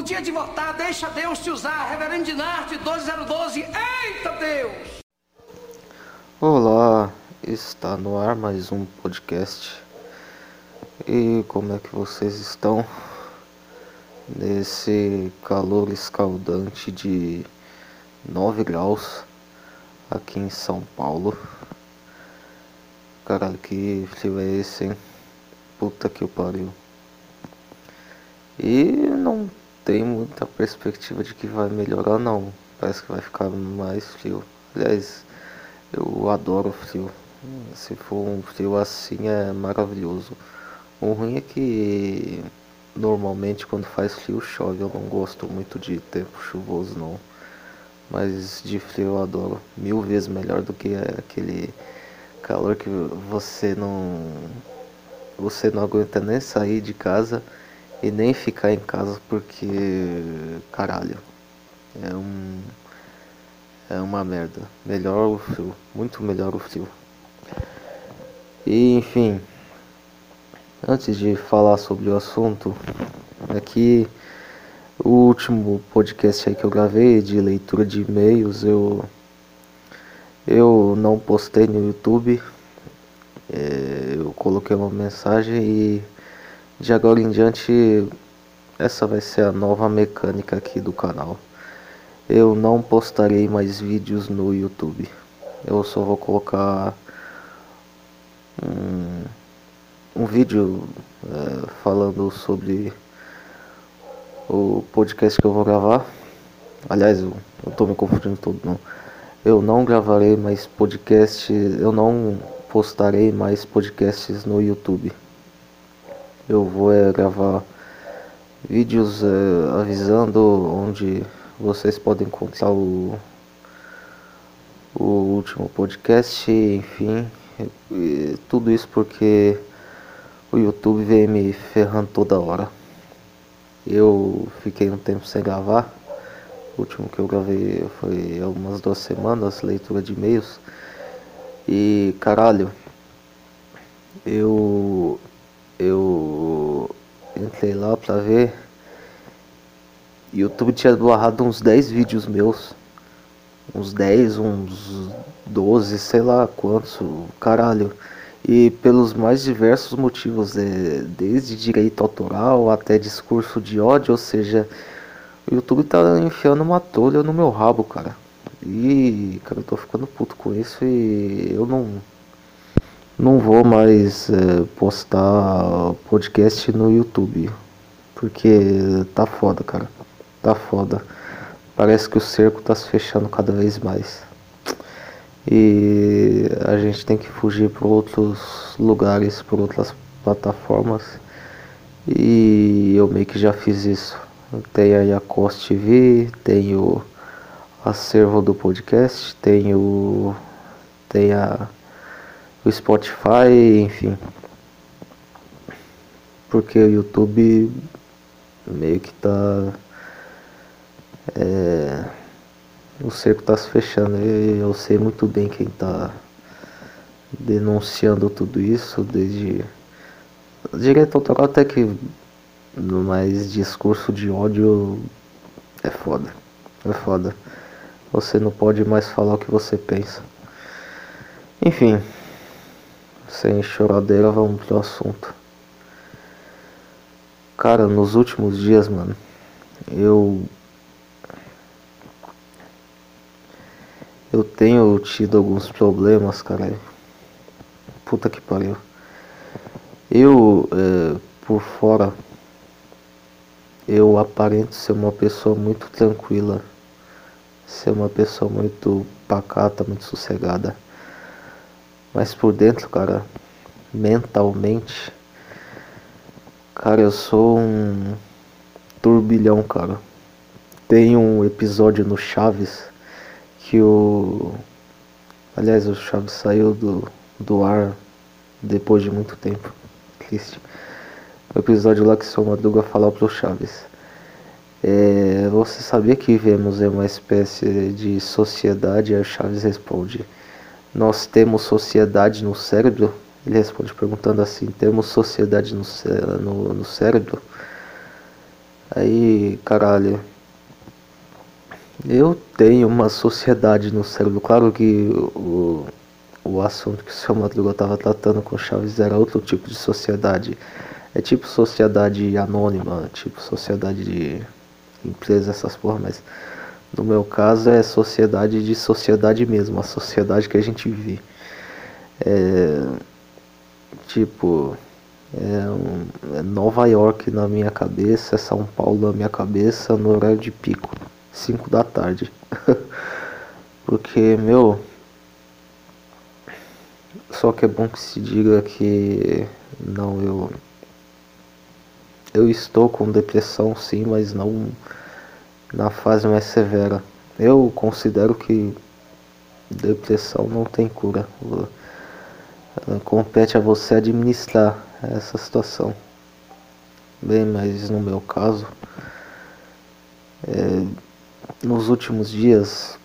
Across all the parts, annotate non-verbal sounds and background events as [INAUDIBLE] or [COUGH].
No dia de votar, deixa Deus te usar. Reverendo Dinarte 12012. Eita Deus! Olá, está no ar mais um podcast. E como é que vocês estão nesse calor escaldante de 9 graus aqui em São Paulo? Caralho, que frio é esse, hein? Puta que pariu. E não tem muita perspectiva de que vai melhorar não. Parece que vai ficar mais frio. Aliás, eu adoro frio. Se for um frio assim é maravilhoso. O ruim é que normalmente quando faz frio chove. Eu não gosto muito de tempo chuvoso não. Mas de frio eu adoro. Mil vezes melhor do que aquele calor que você não. Você não aguenta nem sair de casa e nem ficar em casa porque caralho é um é uma merda. Melhor o frio muito melhor o frio. E enfim antes de falar sobre o assunto aqui o último podcast aí que eu gravei de leitura de e-mails eu eu não postei no YouTube. É, eu coloquei uma mensagem e de agora em diante, essa vai ser a nova mecânica aqui do canal. Eu não postarei mais vídeos no YouTube. Eu só vou colocar um, um vídeo é, falando sobre o podcast que eu vou gravar. Aliás, eu, eu tô me confundindo todo, não. Eu não gravarei mais podcast, eu não postarei mais podcasts no YouTube eu vou é, gravar vídeos é, avisando onde vocês podem encontrar o, o último podcast, enfim, e, tudo isso porque o YouTube vem me ferrando toda hora. Eu fiquei um tempo sem gravar. O último que eu gravei foi algumas duas semanas, leitura de e-mails. E caralho, eu eu entrei lá pra ver. YouTube tinha barrado uns 10 vídeos meus. Uns 10, uns 12, sei lá quantos, caralho. E pelos mais diversos motivos, é, desde direito autoral até discurso de ódio, ou seja, o YouTube tá enfiando uma tolha no meu rabo, cara. E, cara, eu tô ficando puto com isso e eu não não vou mais é, postar podcast no YouTube. Porque tá foda, cara. Tá foda. Parece que o cerco tá se fechando cada vez mais. E a gente tem que fugir para outros lugares, para outras plataformas. E eu meio que já fiz isso. Tem aí a Cost TV, tem o acervo do podcast, tem o. Tem a o Spotify, enfim. Porque o YouTube meio que tá. É, o cerco tá se fechando. E eu sei muito bem quem tá denunciando tudo isso desde. Direito autoral até que mais discurso de ódio é foda. É foda. Você não pode mais falar o que você pensa. Enfim. Sem choradeira, vamos pro assunto. Cara, nos últimos dias, mano, eu. Eu tenho tido alguns problemas, cara. Puta que pariu. Eu, é, por fora, eu aparento ser uma pessoa muito tranquila, ser uma pessoa muito pacata, muito sossegada. Mas por dentro, cara, mentalmente, cara, eu sou um turbilhão, cara. Tem um episódio no Chaves que o. Aliás, o Chaves saiu do, do ar depois de muito tempo. Triste. O episódio lá que seu Madruga fala pro Chaves. É, você sabia que vivemos em uma espécie de sociedade? O Chaves responde nós temos sociedade no cérebro? Ele responde perguntando assim: temos sociedade no, no, no cérebro? Aí, caralho. Eu tenho uma sociedade no cérebro. Claro que o, o assunto que o seu Madruga estava tratando com Chaves era outro tipo de sociedade. É tipo sociedade anônima, tipo sociedade de empresa, essas porra, mas no meu caso é sociedade de sociedade mesmo, a sociedade que a gente vive. É, tipo, é, é Nova York na minha cabeça, é São Paulo na minha cabeça, no horário de pico, 5 da tarde. [LAUGHS] Porque, meu, só que é bom que se diga que não eu eu estou com depressão sim, mas não na fase mais severa. Eu considero que depressão não tem cura. Compete a você administrar essa situação. Bem, mas no meu caso, é, nos últimos dias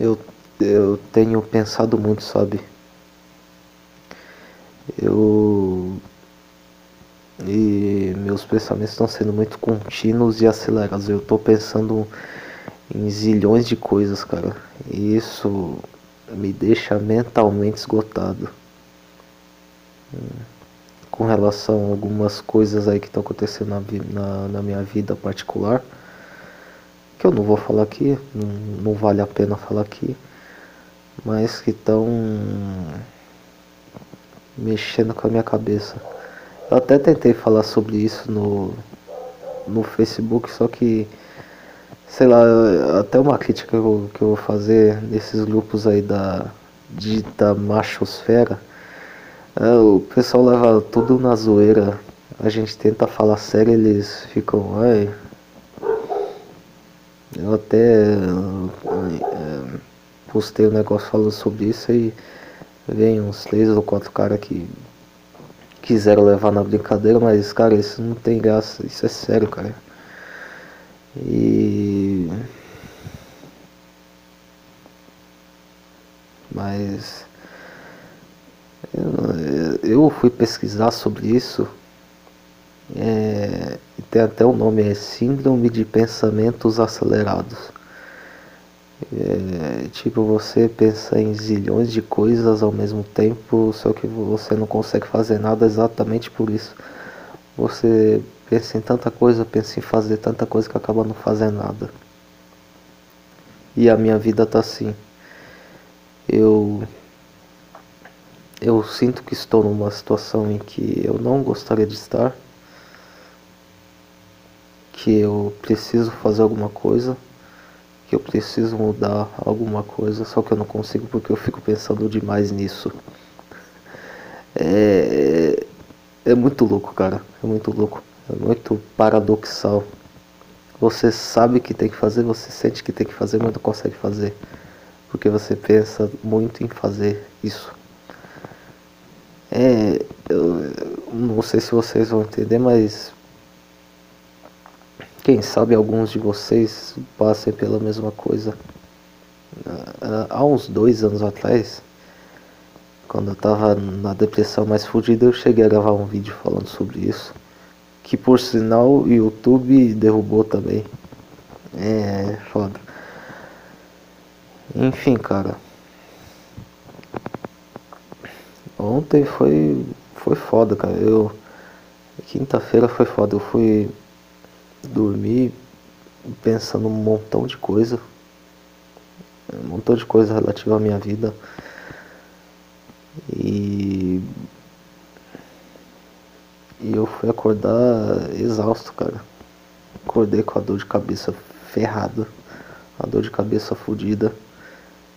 eu, eu tenho pensado muito, sabe? Eu e meus pensamentos estão sendo muito contínuos e acelerados. Eu estou pensando em zilhões de coisas, cara. E isso me deixa mentalmente esgotado. Com relação a algumas coisas aí que estão acontecendo na, na, na, minha vida particular, que eu não vou falar aqui, não, não vale a pena falar aqui, mas que estão mexendo com a minha cabeça. Eu até tentei falar sobre isso no, no Facebook, só que, sei lá, até uma crítica que eu, que eu vou fazer nesses grupos aí da dita machosfera, é, o pessoal leva tudo na zoeira. A gente tenta falar sério, eles ficam, ai. Eu até é, postei um negócio falando sobre isso e vem uns três ou quatro caras que quiseram levar na brincadeira, mas, cara, isso não tem graça, isso é sério, cara. E. Mas. Eu, fui pesquisar sobre isso. É, tem até o nome, é Síndrome de Pensamentos Acelerados. É, tipo, você pensa em zilhões de coisas ao mesmo tempo, só que você não consegue fazer nada exatamente por isso. Você pensa em tanta coisa, pensa em fazer tanta coisa que acaba não fazendo nada. E a minha vida tá assim. Eu eu sinto que estou numa situação em que eu não gostaria de estar, que eu preciso fazer alguma coisa que eu preciso mudar alguma coisa, só que eu não consigo porque eu fico pensando demais nisso. É, é muito louco, cara. É muito louco. É muito paradoxal. Você sabe que tem que fazer, você sente que tem que fazer, mas não consegue fazer. Porque você pensa muito em fazer isso. É. Eu, eu não sei se vocês vão entender, mas quem sabe alguns de vocês passem pela mesma coisa. Ah, há uns dois anos atrás, quando eu tava na depressão mais fodida, eu cheguei a gravar um vídeo falando sobre isso. Que por sinal o YouTube derrubou também. É foda. Enfim, cara. Ontem foi foi foda, cara. Eu quinta-feira foi foda. Eu fui dormi pensando um montão de coisa, um montão de coisa relativa à minha vida. E, e eu fui acordar exausto, cara. Acordei com a dor de cabeça ferrada, a dor de cabeça fodida.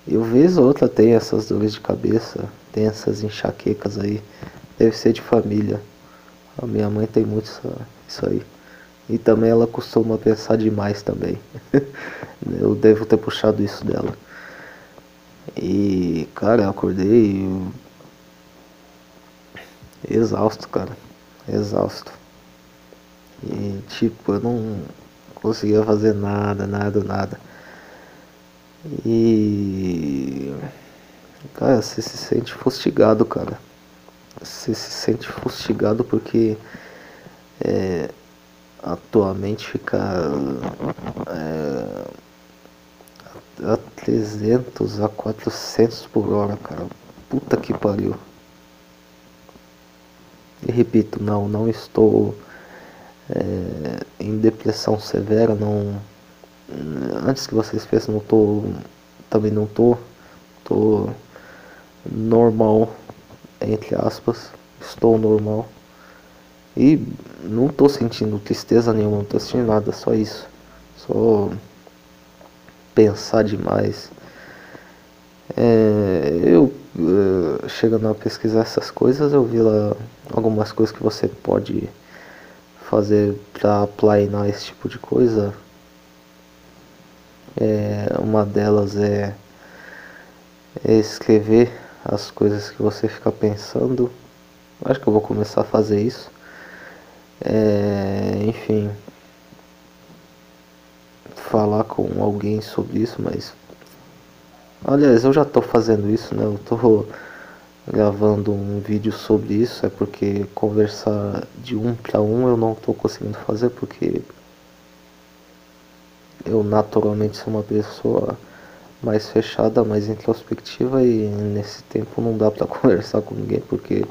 Eu vez ou outra tem essas dores de cabeça, tem essas enxaquecas aí. Deve ser de família. A minha mãe tem muito isso aí. E também ela costuma pensar demais também. [LAUGHS] eu devo ter puxado isso dela. E, cara, eu acordei exausto, cara. Exausto. E, tipo, eu não conseguia fazer nada, nada, nada. E. Cara, você se sente fustigado, cara. Você se sente fustigado porque. É, atualmente ficar é, a 300 a 400 por hora, cara. Puta que pariu. E repito, não, não estou é, em depressão severa, não. Antes que vocês pensem, não tô. Também não tô. Tô normal, entre aspas. Estou normal. E não tô sentindo tristeza nenhuma, não tô sentindo nada, só isso. Só pensar demais. É, eu uh, chegando a pesquisar essas coisas, eu vi lá algumas coisas que você pode fazer para planear esse tipo de coisa. É, uma delas é, é escrever as coisas que você fica pensando. Acho que eu vou começar a fazer isso. É, enfim, falar com alguém sobre isso, mas aliás, eu já estou fazendo isso, né? Eu estou gravando um vídeo sobre isso, é porque conversar de um para um eu não estou conseguindo fazer porque eu naturalmente sou uma pessoa mais fechada, mais introspectiva e nesse tempo não dá para [LAUGHS] conversar com ninguém porque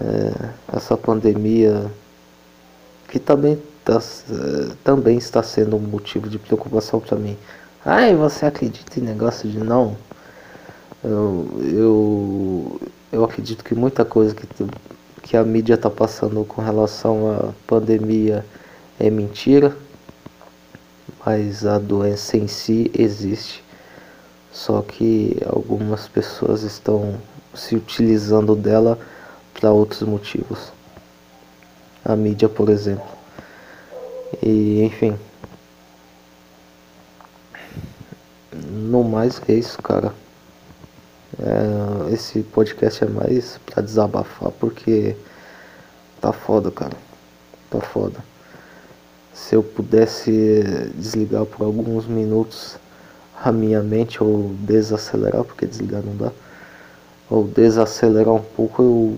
é, essa pandemia que também, tá, também está sendo um motivo de preocupação para mim. Ai, você acredita em negócio de não? Eu, eu, eu acredito que muita coisa que, que a mídia está passando com relação à pandemia é mentira, mas a doença em si existe. Só que algumas pessoas estão se utilizando dela para outros motivos. A mídia, por exemplo. E enfim. No mais é isso, cara. É, esse podcast é mais pra desabafar porque tá foda, cara. Tá foda. Se eu pudesse desligar por alguns minutos a minha mente ou desacelerar, porque desligar não dá, ou desacelerar um pouco, eu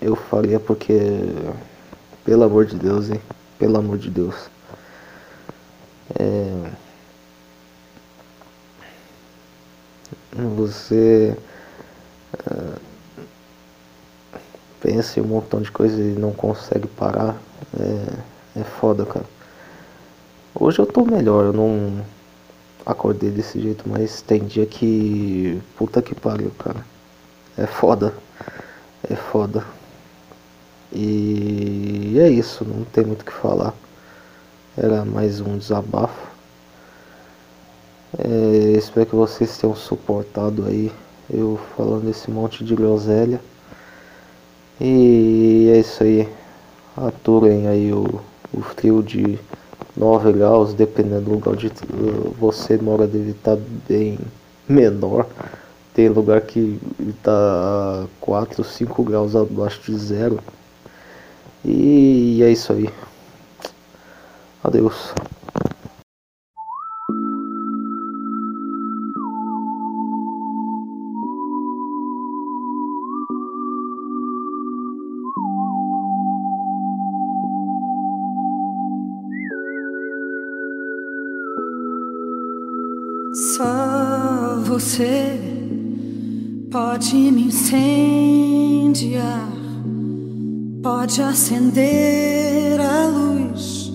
eu faria porque, pelo amor de Deus, hein? Pelo amor de Deus. É... Você é... pensa em um montão de coisa e não consegue parar. É, é foda, cara. Hoje eu tô melhor, eu não acordei desse jeito, mas tem dia que. Puta que pariu, cara. É foda. É foda. E é isso, não tem muito o que falar. Era mais um desabafo. É, espero que vocês tenham suportado aí eu falando esse monte de groselha. E é isso aí. Aturem aí o, o frio de 9 graus, dependendo do lugar onde você mora, deve estar bem menor. Tem lugar que está 4, 5 graus abaixo de zero. E é isso aí. Adeus. Só você pode me incendiar Pode acender a luz,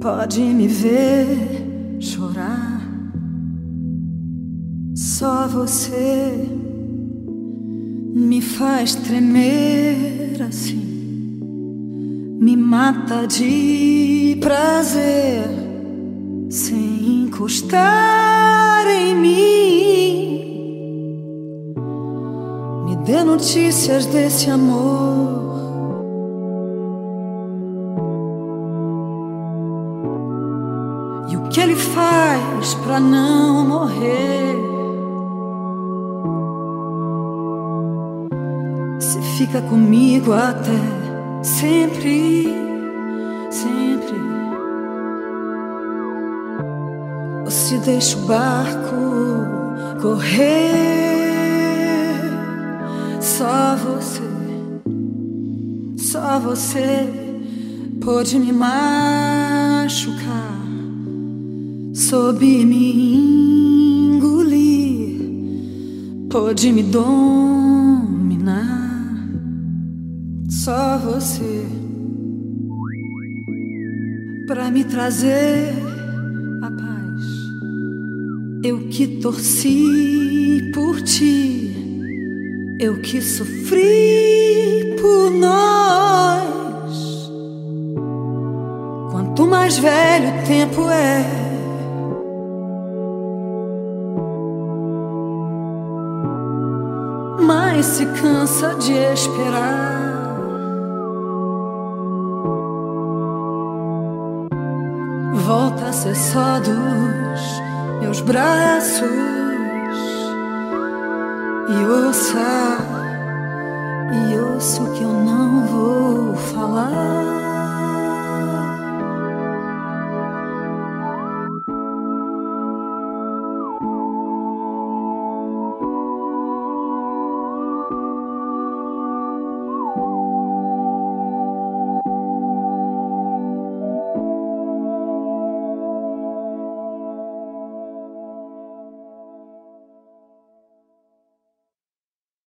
pode me ver chorar. Só você me faz tremer assim, me mata de prazer sem encostar em mim. Me dê notícias desse amor faz para não morrer. Se fica comigo até sempre, sempre. Ou se deixa o barco correr, só você, só você pôde me machucar, soube me engolir, pôde me dominar. Só você para me trazer a paz. Eu que torci por ti, eu que sofri por nós. Quanto mais velho o tempo é, se cansa de esperar. volta a ser só dos meus braços e ouça e ouço que eu não vou falar.